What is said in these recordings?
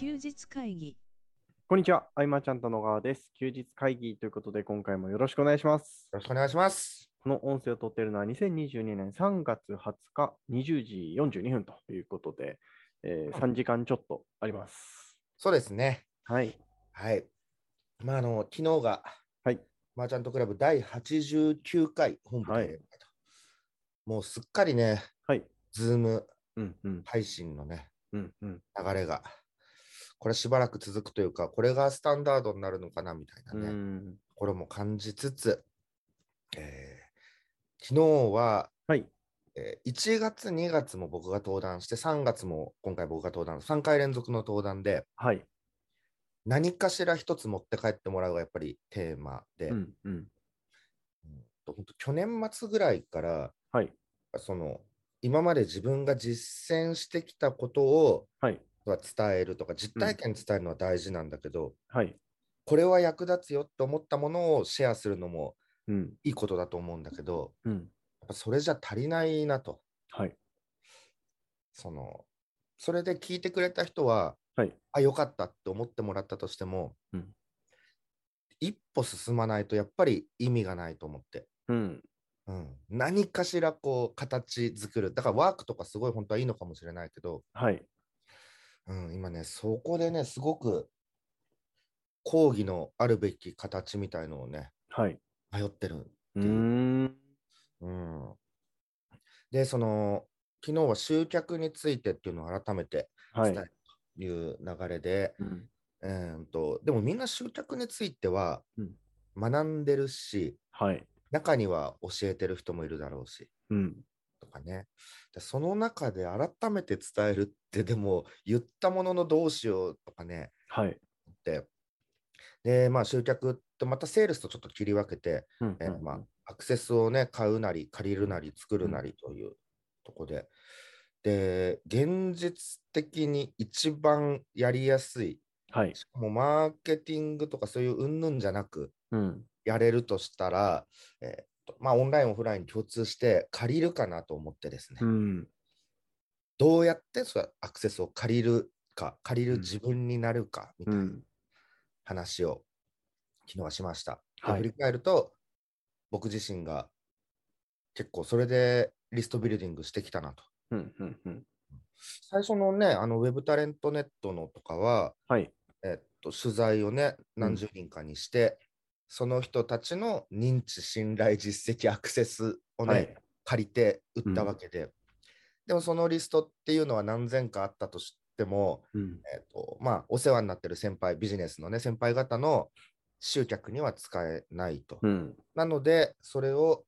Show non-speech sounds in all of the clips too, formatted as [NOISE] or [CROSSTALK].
休日会議こんにちは、あいまちゃんと野川です。休日会議ということで、今回もよろしくお願いします。よろしくお願いします。この音声を撮っているのは2022年3月20日20時42分ということで、えー3時間ちょっとあります。そうですね。はい。はい。まあ、あの、昨日が、はい。マーチャントクラブ第89回本部会と、もうすっかりね、はい。ズームうんうん。配信のね、うんうん。流れが、これしばらく続くというか、これがスタンダードになるのかなみたいなうね、んこれも感じつつ、えー昨日は、はい。えー1月、2月も僕が登壇して、3月も今回僕が登壇、3回連続の登壇で、はい。何かしら一つ持って帰ってもらうがやっぱりテーマで、うんうん。うんと本当去年末ぐらいから、はい。その今まで自分が実践してきたことをはい。は伝えるとか、実体験伝えるのは大事なんだけど、はい。これは役立つよって思ったものをシェアするのもうん。いいことだと思うんだけど、うん。やっぱそれじゃ足りないなと。はい。そのそれで聞いてくれた人は、はい。あ、よかったって思ってもらったとしても、うん一歩進まないとやっぱり意味がないと思って。うん。うん、何かしらこう形作る。だからワークとかすごい本当はいいのかもしれないけど、はい。うん、今ね、そこでね、すごく講義のあるべき形みたいのをね、はい。迷ってる。うーん。うん、で、その、昨日は集客についてっていうのを改めてはい。伝えるという流れで、うん。えーと、でもみんな集客についてはうん学んでるし、はい。中には教えてる人もいるだろうし。うん。とかね。でその中で改めて伝えるって、でも言ったもののどうしようとかね、はい。って。で、まあ集客ってまたセールスとちょっと切り分けて、うん。えーまあアクセスをね、買うなり、借りるなり、作るなりというとこで。で、現実的に一番やりやすい、はい。しかもマーケティングとかそういううんぬんじゃなく、うん。やれるとしたら、えーとまあオンライン、オフライン共通して借りるかなと思ってですね。うん。どうやってそのアクセスを借りるか、借りるうん自分になるかみたいなうん。話を昨日はしました。ではい振り返ると、僕自身が結構それでリストビルディングしてきたなと。うん。うん。うん。最初のね、あのウェブタレントネットのとかは、はい。えっと、取材をね、何十人かにして、その人たちの認知、信頼、実績、アクセスをね、はい。借りて売ったわけで、でもそのリストっていうのは何千かあったとしても、うん。えっとまあ、お世話になってる先輩、ビジネスのね、先輩方の集客には使えないと。うん。なので、それを、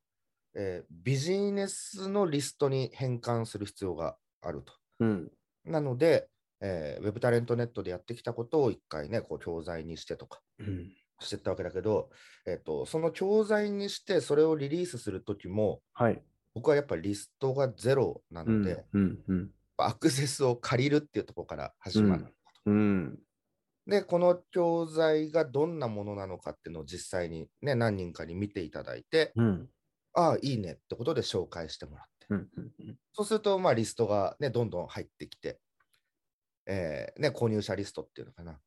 えービジネスのリストに変換する必要があると。うん。なので、えーウェブタレントネットでやってきたことを一回ね、こう教材にしてとかうん。してったわけだけど、えっと、その教材にしてそれをリリースするときも、はい。僕はやっぱりリストがゼロなうん。ので、うん。うん。アクセスを借りるっていうところから始まる。うん。で、この教材がどんなものなのかっていうのを実際にね、何人かに見ていただいて、うん。ああ、いいねってことで紹介してもらって。うん。うん。そうすると、まあ、リストがね、どんどん入ってきて、えーね、購入者リストっていうのかな。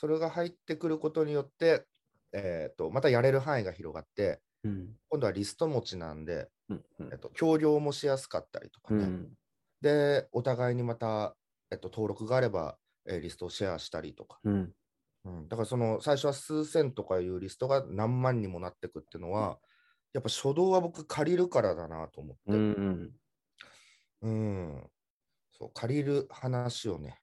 それが入ってくることによって、えーと、またやれる範囲が広がって、うん。今度はリスト持ちなんで、うん。えっと、協業もしやすかったりとかね。うん。で、お互いにまた、えっと、登録があれば、えーリストをシェアしたりとか。うん。うん、だからその最初は数千とかいうリストが何万にもなってくっていうのは、やっぱ初動は僕借りるからだなと思って、うん。うんそう借りる話をね、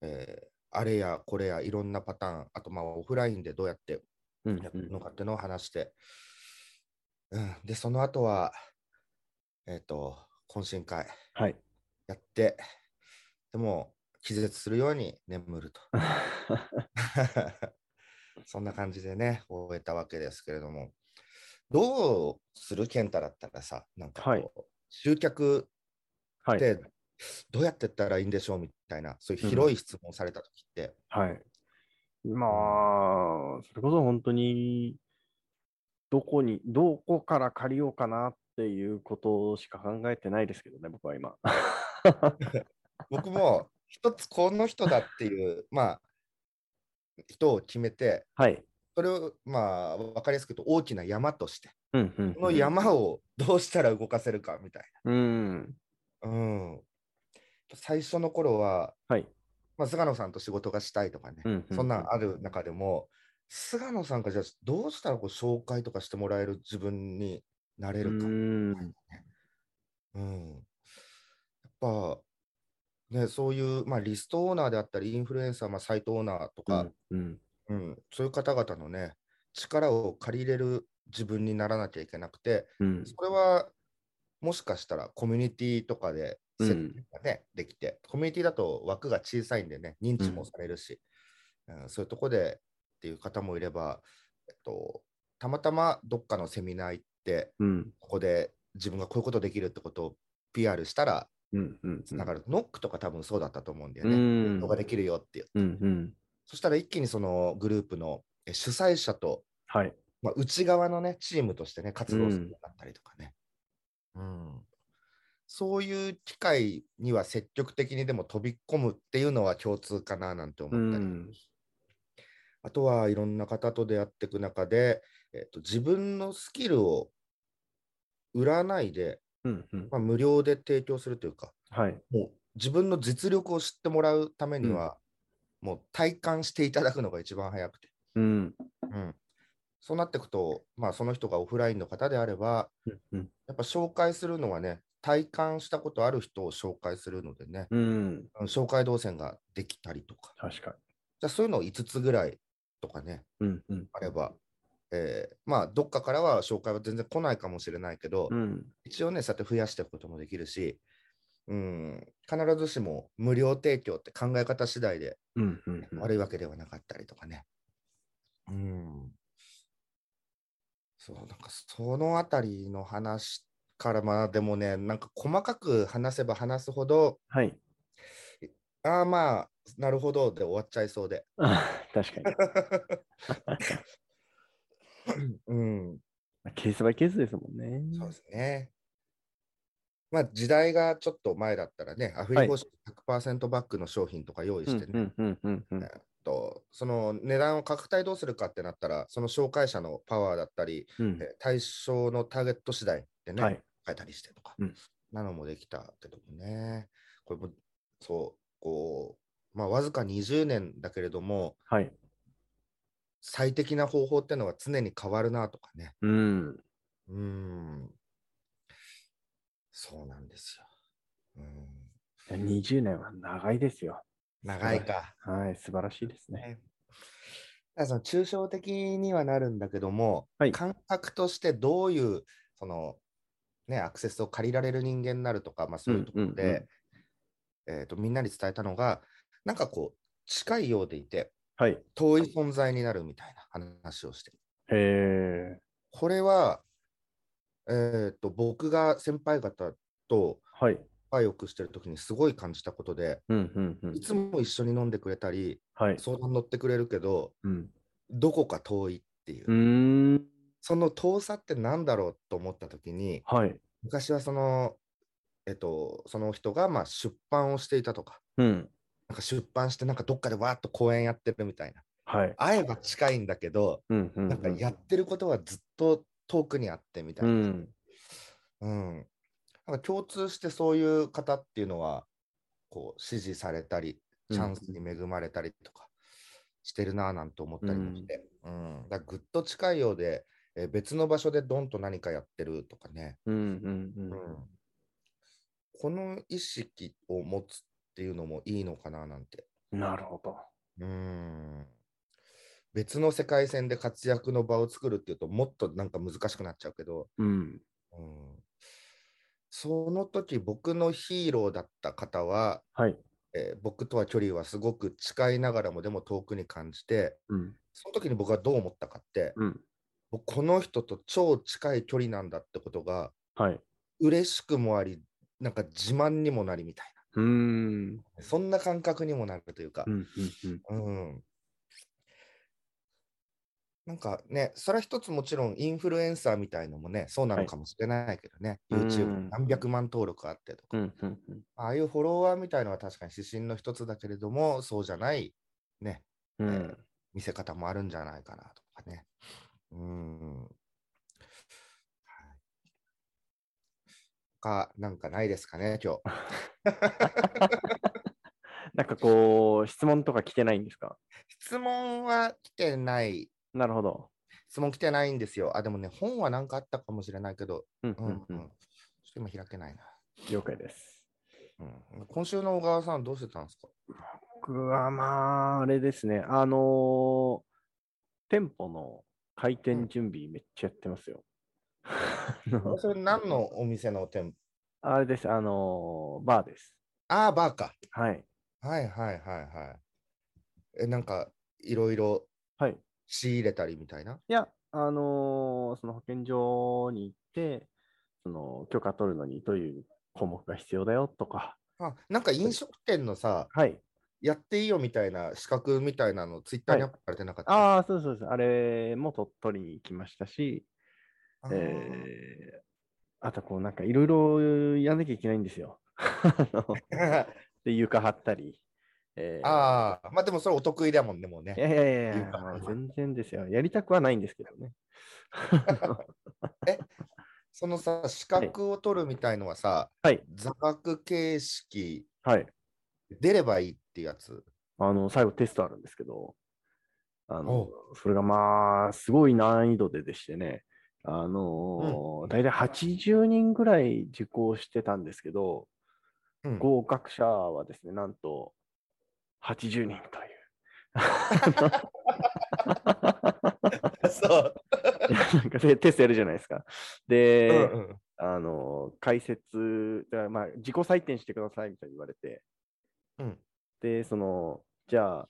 えーあれやこれやいろんなパターン、あとまあオフラインでどうやってうん。やるのかっていうのを話して、うん、で、その後は、えっ、と、懇親会はい。やって、でも気絶するように眠ると。[LAUGHS] [LAUGHS] そんな感じでね、終えたわけですけれども、どうする？健太だったらさ、なんかこう、はい集客はい。ってどうやってやったらいいんでしょうみたいな、そういう広い質問をされたときって、はい。まあ、それこそ本当に、どこに、どこから借りようかなっていうことしか考えてないですけどね、僕は今。[LAUGHS] 僕も一つこの人だっていう、まあ、人を決めて、はい。それを、まあ、分かりやすく言うと大きな山として、うんうん。この山をどうしたら動かせるかみたいうん。な。うん。最初の頃は、はい。まあ、菅野さんと仕事がしたいとかね、うんうんそんなんある中でも、菅野さんがじゃあどうしたらこう紹介とかしてもらえる自分になれるか。うん。うん。やっぱ、ね、そういう、まあ、リストオーナーであったり、インフルエンサー、まあ、サイトオーナーとか、うん。うん、そういう方々のね、力を借りれる自分にならなきゃいけなくて、うん。それはもしかしたらコミュニティとかで接うん点がね、できて、コミュニティだと枠が小さいんでね、認知もされるし、うんそういうとこでっていう方もいれば、えっと、たまたまどっかのセミナー行って、うん。ここで自分がこういうことできるってことを PR したらうん。うん。つながる。ノックとか多分そうだったと思うんだようね。ん動画できるよっていう。うん。うん。そしたら一気にそのグループのえ主催者とはい。まあ、内側のね、チームとしてね、活動するようになったりとかね。うん。そういう機会には積極的にでも飛び込むっていうのは共通かななんて思ったり。うんあとはいろんな方と出会っていく中で、えっと、自分のスキルを売らないで、うん。うん。まあ、無料で提供するというか、はい。もう自分の実力を知ってもらうためには、もう体感していただくのが一番早くて。うん。うん。そうなっていくと、まあ、その人がオフラインの方であれば、うん。やっぱ紹介するのはね、体感したことある人を紹介するのでね、うん。うん紹介動線ができたりとか、確かじゃあそういうのを5つぐらいとかね、に。うん。うん。あれば、えーまあ、どっかからは紹介は全然来ないかもしれないけど、うん。一応ね、そうやって増やしていくこともできるし、うん、必ずしも無料提供って考え方次第でうん。うん。うん悪いわけではなかったりとかね。うん。そう、なんかそのあたりの話から、まあでもね、なんか細かく話せば話すほど、はい。ああまあ、なるほどで終わっちゃいそうで。あ確かに。[LAUGHS] うん、ケースバイケースですもんね。そうですね。まあ時代がちょっと前だったらね、アフリはい方式100%バックの商品とか用意してね、とその値段を価格帯どうするかってなったら、その紹介者のパワーだったり、うん。えー対象のターゲット次第でね、はい。変えたりしてとか、うんなのもできたけどもね、これも、そう、こう、まあ、わずか20年だけれども、はい。最適な方法ってのは常に変わるなとかね。うん。うーん。そうなんですよ。うん、20年は長いですよ。長いか。はい。素晴らしいですね。ねただその抽象的にはなるんだけども、はい感覚としてどういうその、ね、アクセスを借りられる人間になるとか、まあ、そういうところで、えーとみんなに伝えたのがなんかこう近いようでいてはい。へ遠い存在になるみたいな話をしてえ。これは、えー、と僕が先輩方とはい。仲良くしてる時にすごい感じたことでうん。うん。うんい。つも一緒に飲んでくれたりはい。相談乗ってくれるけどうん。どこか遠いっていうう。その遠さって何だろうと思ったときに、はい。昔はその、えっと、その人がまあ出版をしていたとか、うん。なんか出版してなんかどっかでわーっと講演やってるみたいな。はい。会えば近いんだけど、うん。うん。なんかやってることはずっと遠くにあってみたいうな。ん。うん。なんか共通してそういう方っていうのは、こう支持されたり、チャンスに恵まれたりとかしてるなぁなんて思ったりもして、うん。だからぐっと近いようで、えー別の場所でドンと何かやってるとかね。うん。うん。うん。うんこの意識を持つっていうのもいいのかななんて。なるほど。うん別の世界線で活躍の場を作るっていうともっとなんか難しくなっちゃうけど、うん。うん、その時僕のヒーローだった方は、はい。えー僕とは距離はすごく近いながらもでも遠くに感じてうん。その時に僕はどう思ったかって、うん。僕この人と超近い距離なんだってことがはい。嬉しくもありなんか自慢にもなりみたいうーん。なそんな感覚にもなるというかう、ん。うん。うん。うん。なんかね、それは一つもちろんインフルエンサーみたいのもね、そうなのかもしれないけどね、はい YouTube うん何百万登録あってとか、うんうんうんああいうフォロワーみたいのは確かに指針の一つだけれども、そうじゃないね、うんえー見せ方もあるんじゃないかなとかね。うん。はいか、なんかないですかね、今日。[LAUGHS] なんかこう、質問とか来てないんですか？質問は来てない。なるほど。質問来てないんですよ。あ、でもね、本はなんかあったかもしれないけど、うんううんうんん。ちうんょっと今開けないな。了解です。うん、今週の小川さんどうしてたんですか？僕はまあ、あれですね、あのー店舗の開店準備めっちゃやってますよ。[LAUGHS] それ何のお店の店舗？あれです、あのーバーです。ああ、バーか。はい。はいはいはいはい。え、なんか、いろいろはい。い仕入れたりみたいな？や、あのーその保健所に行って、その許可取るのにどういう項目が必要だよとか、あ、なんか飲食店のさ、はい。やっていいよみたいな資格みたいなの、ツイッターにアップされてなかった？ああ、そうそうそう、あれも取取りに行きましたし、あーえー、あとこうなんかいろいろやんなきゃいけないんですよ。[LAUGHS] で、床張ったり。えーああ、まあでもそれお得意だもんね、もうねい。やいやいや全然ですよ。やりたくはないんですけどね。[LAUGHS] そのさ、資格を取るみたいのはさ、はい、座学形式はい。出ればいいってやつ。あの、最後テストあるんですけど、あのお、それがまあ、すごい難易度ででしてね、あのー、大体80人ぐらい受講してたんですけど、うん合格者はですね、なんと80人という。[LAUGHS] そう。なんかでテストやるじゃないですか。で、うんうんあの、解説、まあ、自己採点してくださいみたいに言われて、うんで、その、じゃあ、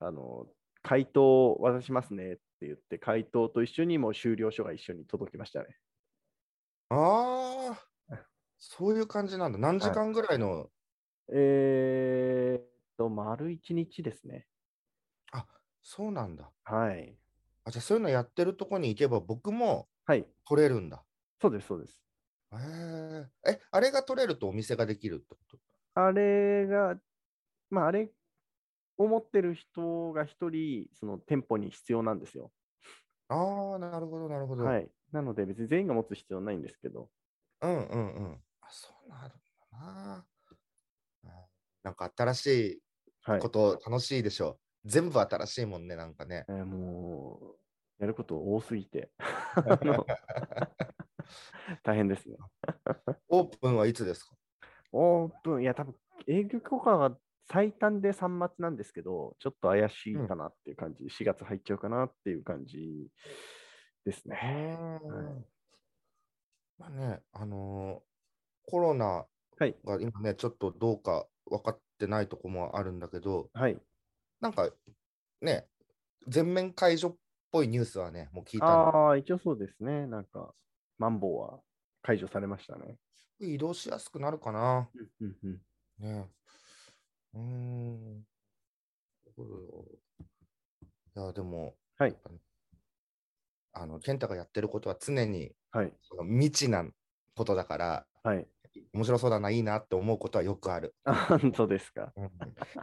あの、回答を渡しますねって言って、回答と一緒にもう終了書が一緒に届きましたね。ああ、そういう感じなんだ。何時間ぐらいの、えーっと、丸一日ですね。あ、そうなんだ。はい。あ、じゃあそういうのやってるとこに行けば僕もはい。取れるんだ。そうです、そうです。へえ。え、あれが取れるとお店ができるってこと？あれが、まあ、あれを持ってる人が一人、その店舗に必要なんですよ。ああ、なるほど、なるほど。はい。なので、別に全員が持つ必要ないんですけど、うんうんうん。あ、そうなるんだな。あなんか新しはいいこ。と楽しいでしょう。全部新しいもんね、なんかね。えーもう、やること多すぎて、[LAUGHS] 大変ですね。[LAUGHS] オープンはいつですか？オープン、いや、多分営業許可が最短で3月なんですけど、ちょっと怪しいかなっていう感じ、4月入っちゃうかなっていう感じですね。うんまあね、あのーコロナはい。が今ね、ちょっとどうか分かってないとこもあるんだけど、はい。なんかね、全面解除っぽいニュースはね、もう聞いたんああ、一応そうですね。なんか、マンボウは解除されましたね。で移動しやすくなるかな。うんうんうんねうーん。いや、でも、はい。あの、健太がやってることは常にはい。その未知なことだから、はい。面白そうだな、いいなって思うことはよくある。[LAUGHS] あ本当ですか。うん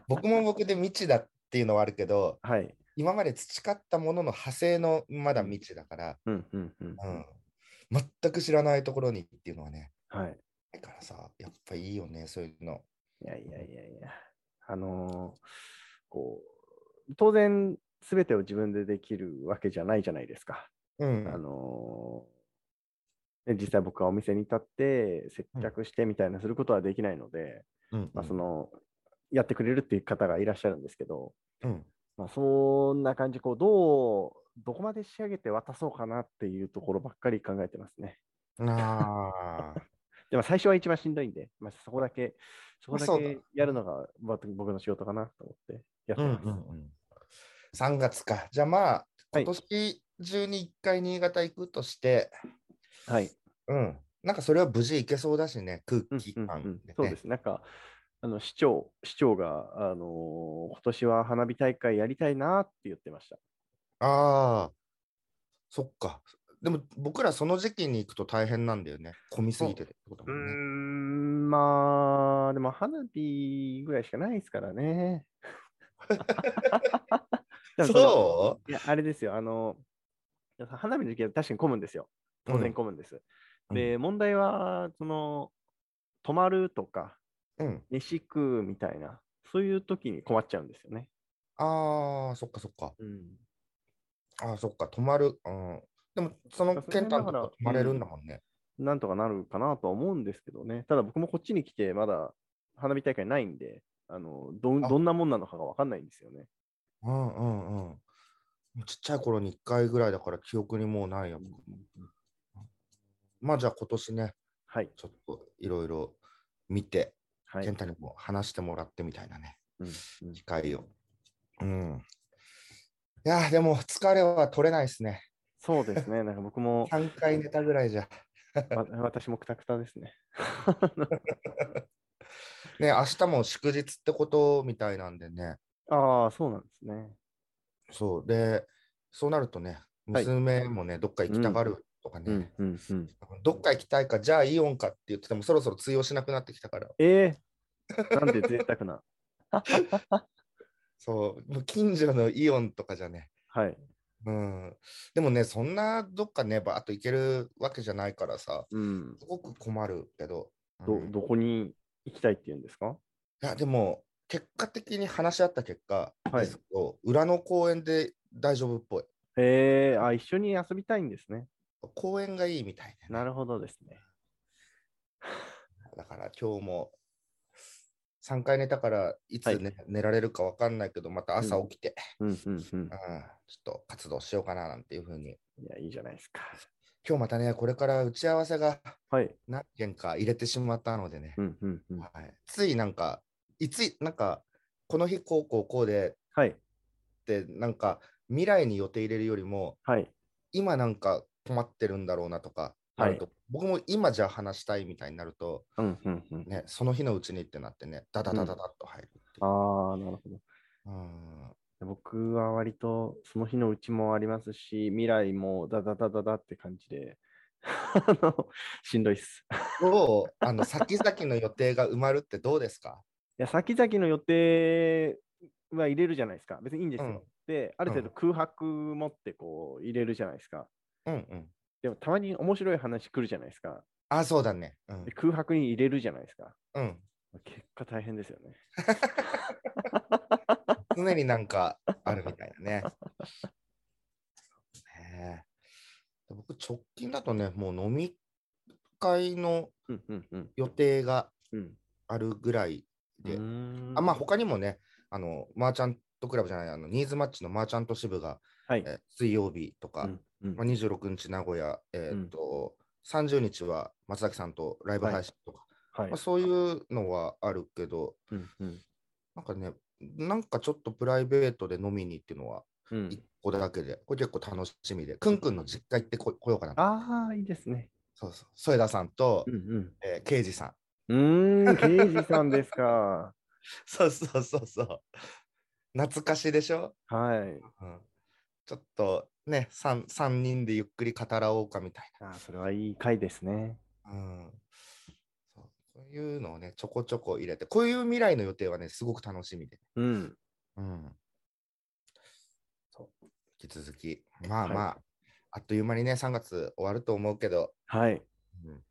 僕も僕で未知だっていうのはあるけど、はい。今まで培ったものの派生のまだ未知だから、うんうんうん。うん、全く知らないところにっていうのはね、はい。だからさ、やっぱいいよね、そういうの。いやいやいやいや。あのーこう、当然、すべてを自分でできるわけじゃないじゃないですか。うん。あの実際僕はお店に立って接客してみたいなすることはできないので、うんまあ、そのやってくれるっていう方がいらっしゃるんですけど、うん。まあ、そんな感じこうどうどこまで仕上げて渡そうかなっていうところばっかり考えてますね。ああ。[LAUGHS] でも最初は一番しんどいんで、まあ、そこだけそこだけやるのが僕僕の仕事かなと思ってやってます。うんうんうん。3月か。じゃあまあ、はい今年中に1回新潟行くとして、はい。うん。なんかそれは無事行けそうだしね、空うん気うんうん。そうです。なんか、あの市長、市長が、あのー今年は花火大会やりたいなって言ってました。ああ。そっか。でも僕らその時期に行くと大変なんだよね。混みすぎててってこともんね。ん、まあ、でも花火ぐらいしかないですからね。[LAUGHS] そいや、あれですよ、あの、花火の時期は確かに混むんですよ。当然混むんです。うんで、問題は、その、泊まるとか、ううん。飯食うみたいな、そういう時に困っちゃうんですよね。ああ、そっかそっか。うん。ああ、そっか。泊まる。うん。でも、そのそれケンタのとこ泊まれるんだもんね。なんとかなるかなとは思うんですけどね。ただ僕もこっちに来て、まだ花火大会ないんで、あのどどんなもんなのかが分かんないんですよね。うんうんうん。ちっちゃい頃に1回ぐらいだから記憶にもうないや。まあじゃあ今年ね、はい。ちょっといろいろ見て、はい。ケンタにも話してもらってみたいなね、うんうん機会を。うん。いやー、でも疲れは取れないですね。そうですね。なんか僕も、3回寝たぐらいじゃ。[LAUGHS] わ私もくたくたですね。[LAUGHS] ね、明日も祝日ってことみたいなんでね。ああ、そうなんですね。そう。で、そうなるとね、はい娘もね、どっか行きたがるとかね、うんうんうん。どっか行きたいか、じゃあイオンかって言ってても、そろそろ通用しなくなってきたから、えー、なんで贅沢な。[LAUGHS] そう、もう近所のイオンとかじゃね、はい。うん。でもね、そんなどっかね、バーッと行けるわけじゃないからさ、うん。すごく困るけど、ど、うんいどこに行きたいっていうんですか？や、でも、結果的に話し合った結果はいですけど、裏の公園で大丈夫っぽい。えー、あ、一緒に遊びたいんですね。公園がいいみたいで、ね。なるほどですね。[LAUGHS] だから今日も3回寝たからいつ寝,、寝られるか分かんないけど、また朝起きて、うんうんうんうん。ちょっと活動しようかななんていうふうに。いや、いいじゃないですか。今日またね、これから打ち合わせがはい。何件か入れてしまったのでね、ついなんか、いつ、なんか、この日こうこうこうではい。って、なんか未来に予定入れるよりも、はい。今なんか困ってるんだろうなとか、はい僕も今じゃあ話したいみたいになると、その日のうちにってなってね、ダダダダダっと入るう。ああ、なるほど。うん僕は割とその日のうちもありますし、未来もダダダダダって感じで、[LAUGHS] あのしんどいっす。[LAUGHS] どう？あの先々の予定が埋まるってどうですか？いや、先々の予定は入れるじゃないですか。別にいいんですよ。うんで、ある程度うん空白持ってこう入れるじゃないですか。うんうん。でもたまに面白い話来るじゃないですか。あ、そうだね。うんで。空白に入れるじゃないですか。うん、結果大変ですよね。[LAUGHS] 常になんかあるみたいなね。ねえ僕、直近だとね、もう飲み会のうんうんうん。予定がうん、あるぐらいで、うーんあまあ他にもね、あのマーチャントクラブじゃない、あのニーズマッチのマーチャント支部が、はい。え水曜日とか、うんうんまあ、26日名古屋、えーっと30日は松崎さんとライブ配信とか、はいまあ、。そういうのはあるけど、うんうんなんかね、なんかちょっとプライベートで飲みにっていうのはうん1個だけで、これ結構楽しみで、くんくんの実家行ってこ来ようかな。ああ、いいですね。そうそう。添田さんと、うんうん。えー刑事さん。うーん、刑事さんですか。[LAUGHS] そうそうそうそう。懐かしいでしょ、はい。うん、ちょっとね3、三人でゆっくり語らおうかみたいあーそれはいい回ですね。な。うんいうのをね、ちょこちょこ入れて、こういう未来の予定はね、すごく楽しみで。うん。うん。そう。引き続き、まあはいまあ、あっという間にね、3月終わると思うけど、はい。うん、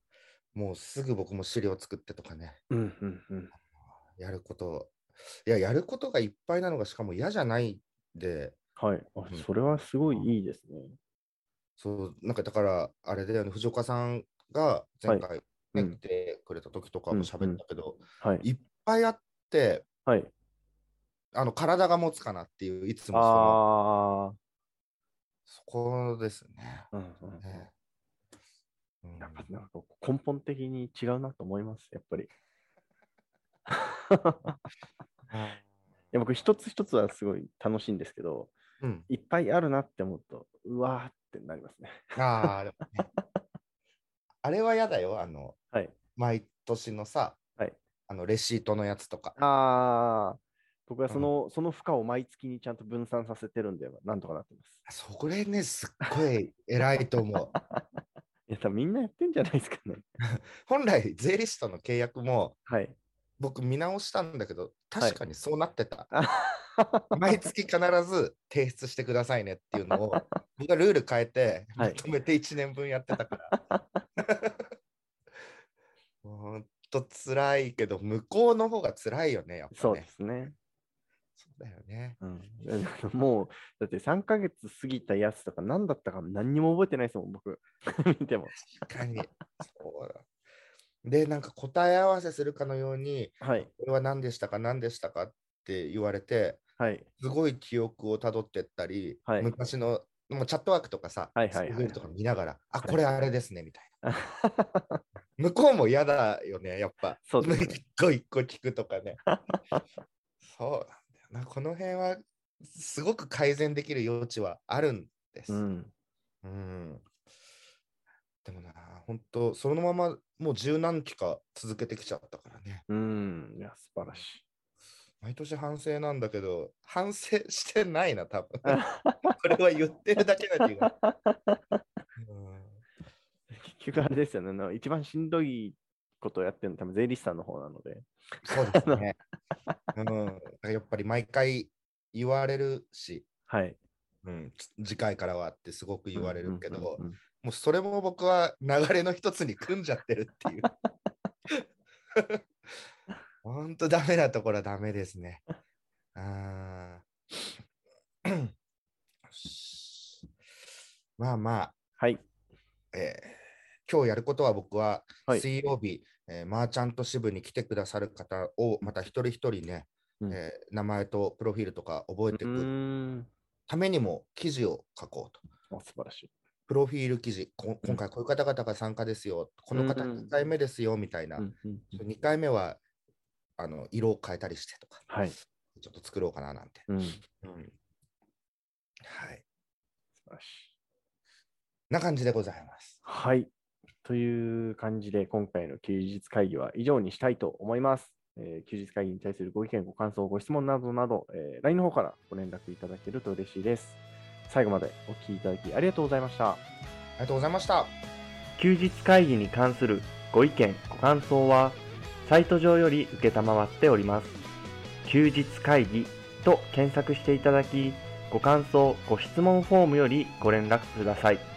もうすぐ僕も資料作ってとかね、うんうんうん。やること、いや、やることがいっぱいなのがしかも嫌じゃないで、はい。あうんそれはすごいいいですね。そう、なんかだから、あれだよね、藤岡さんが前回、ねうん来てくれた時とかも喋ったけど、はい。いっぱいあって、はい。あの体が持つかなっていう、いつもそのあそこですね。あ。うんうんうん。ねうんやっぱなんか根本的に違うなと思います、やっぱり。[LAUGHS] いや僕一つ一つはすごい楽しいんですけど、うん、いっぱいあるなって思うと、うわーってなりますね。ああ、でもねあれは嫌だよ、あの、はい。毎年のさ、はいあのレシートのやつとか。ああ、僕はその,、その負荷を毎月にちゃんと分散させてるんで、なんとかなってます。それね、すっごい偉いと思う。[LAUGHS] いや、みんなやってんじゃないですかね。[LAUGHS] 本来、税理士との契約もはい。僕見直したんだけど、確かにそうなってた。あ毎月必ず提出してくださいねっていうのを、[LAUGHS] 僕がルール変えて、はいまとめて1年分やってたから。[LAUGHS] ほんと辛いけど、向こうの方が辛いよね、やっぱね。そうですね。そうだよね。うん、もう、だって3ヶ月過ぎたやつとか何だったか何にも覚えてないですもん、僕。[LAUGHS] 見ても。確かに。そうだ。で、なんか答え合わせするかのように、はい。これは何でしたか、何でしたか？って言われて、はい。すごい記憶をたどってったり、はい昔のもうチャットワークとかさ、はいはいはいとか見ながら、あ、いこれあれですね、みたいな。[LAUGHS] 向こうも嫌だよね、やっぱ。そうです [LAUGHS] ね一個一個聞くとかね。[LAUGHS] そうなんだよな。この辺は、すごく改善できる余地はあるんです。うん。うんでもな、本当そのままもう十何期か続けてきちゃったからね。うん。いや、素晴らしい。毎年反省なんだけど、反省してないな、多分これは言ってるだけな気が。う [LAUGHS] ん結局あれですよね。一番しんどいことをやってるの多分税理士さんの方なので。そうですね。[LAUGHS] うん、やっぱり毎回言われるし、はい。うん、つ次回からはってすごく言われるけど、もうそれも僕は流れの一つに組んじゃってるっていう。[LAUGHS] 本当ダメなところはダメですね。あ [CLEARS THROAT] まあまあ、はい。えー今日やることは僕ははい水曜日、えーマーチャント支部に来てくださる方をまた一人一人ね、うんえー名前とプロフィールとか覚えていうくん。ためにも記事を書こうと。あ素晴らしい。プロフィール記事、こ今回こういう方々が参加ですよ、この方うん2回目ですよみたいな、うんうんうん2回目はあの色を変えたりしてとか、はい。ちょっと作ろうかななんて。うん。素うんはい。晴らしい。な感じでございます。はい。という感じで、今回の休日会議は以上にしたいと思います。えー休日会議に対するご意見、ご感想、ご質問などなど、えー LINE の方からご連絡いただけると嬉しいです。最後までお聞きいただきありがとうございました。ありがとうございました。休日会議に関するご意見、ご感想は、サイト上より受けたまわっております。休日会議と検索していただき、ご感想、ご質問フォームよりご連絡ください。